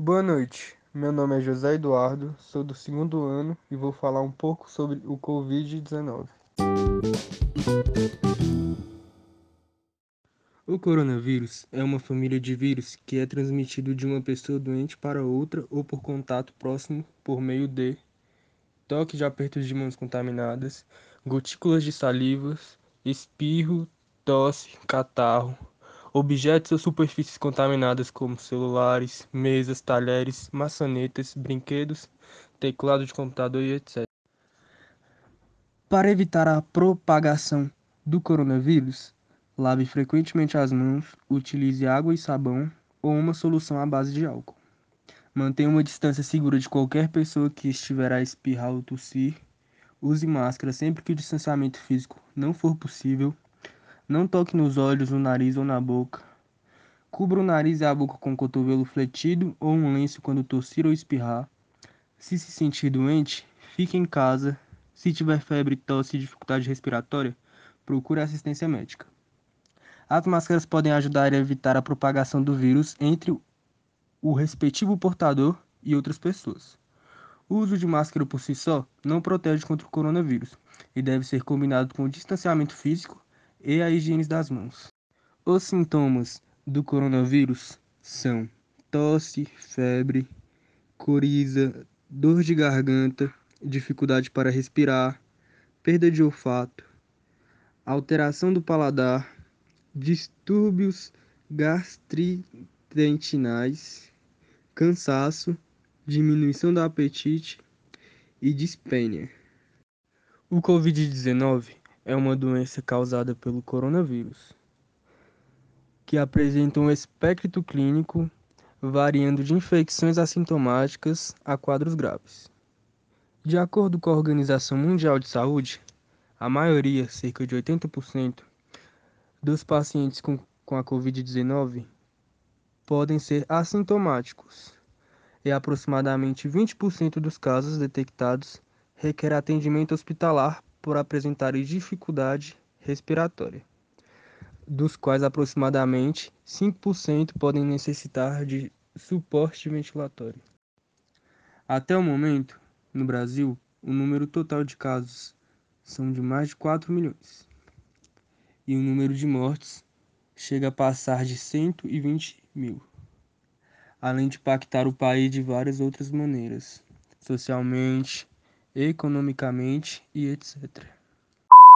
Boa noite, meu nome é José Eduardo, sou do segundo ano e vou falar um pouco sobre o Covid-19. O coronavírus é uma família de vírus que é transmitido de uma pessoa doente para outra ou por contato próximo por meio de toque de apertos de mãos contaminadas, gotículas de salivas, espirro, tosse, catarro, objetos ou superfícies contaminadas como celulares, mesas, talheres, maçanetas, brinquedos, teclado de computador e etc. Para evitar a propagação do coronavírus, lave frequentemente as mãos, utilize água e sabão ou uma solução à base de álcool. Mantenha uma distância segura de qualquer pessoa que estiver a espirrar ou tossir. Use máscara sempre que o distanciamento físico não for possível. Não toque nos olhos, no nariz ou na boca. Cubra o nariz e a boca com o cotovelo fletido ou um lenço quando tossir ou espirrar. Se se sentir doente, fique em casa. Se tiver febre, tosse e dificuldade respiratória, procure assistência médica. As máscaras podem ajudar a evitar a propagação do vírus entre o respectivo portador e outras pessoas. O uso de máscara por si só não protege contra o coronavírus e deve ser combinado com o distanciamento físico e a higiene das mãos. Os sintomas do coronavírus são tosse, febre, coriza, dor de garganta, dificuldade para respirar, perda de olfato, alteração do paladar, distúrbios gastrointestinais, cansaço, diminuição do apetite e dispênia. O Covid-19 é uma doença causada pelo coronavírus, que apresenta um espectro clínico variando de infecções assintomáticas a quadros graves. De acordo com a Organização Mundial de Saúde, a maioria, cerca de 80%, dos pacientes com, com a Covid-19 podem ser assintomáticos e aproximadamente 20% dos casos detectados requer atendimento hospitalar por apresentarem dificuldade respiratória, dos quais aproximadamente 5% podem necessitar de suporte ventilatório. Até o momento, no Brasil, o número total de casos são de mais de 4 milhões e o número de mortes chega a passar de 120 mil, além de impactar o país de várias outras maneiras, socialmente, economicamente e etc.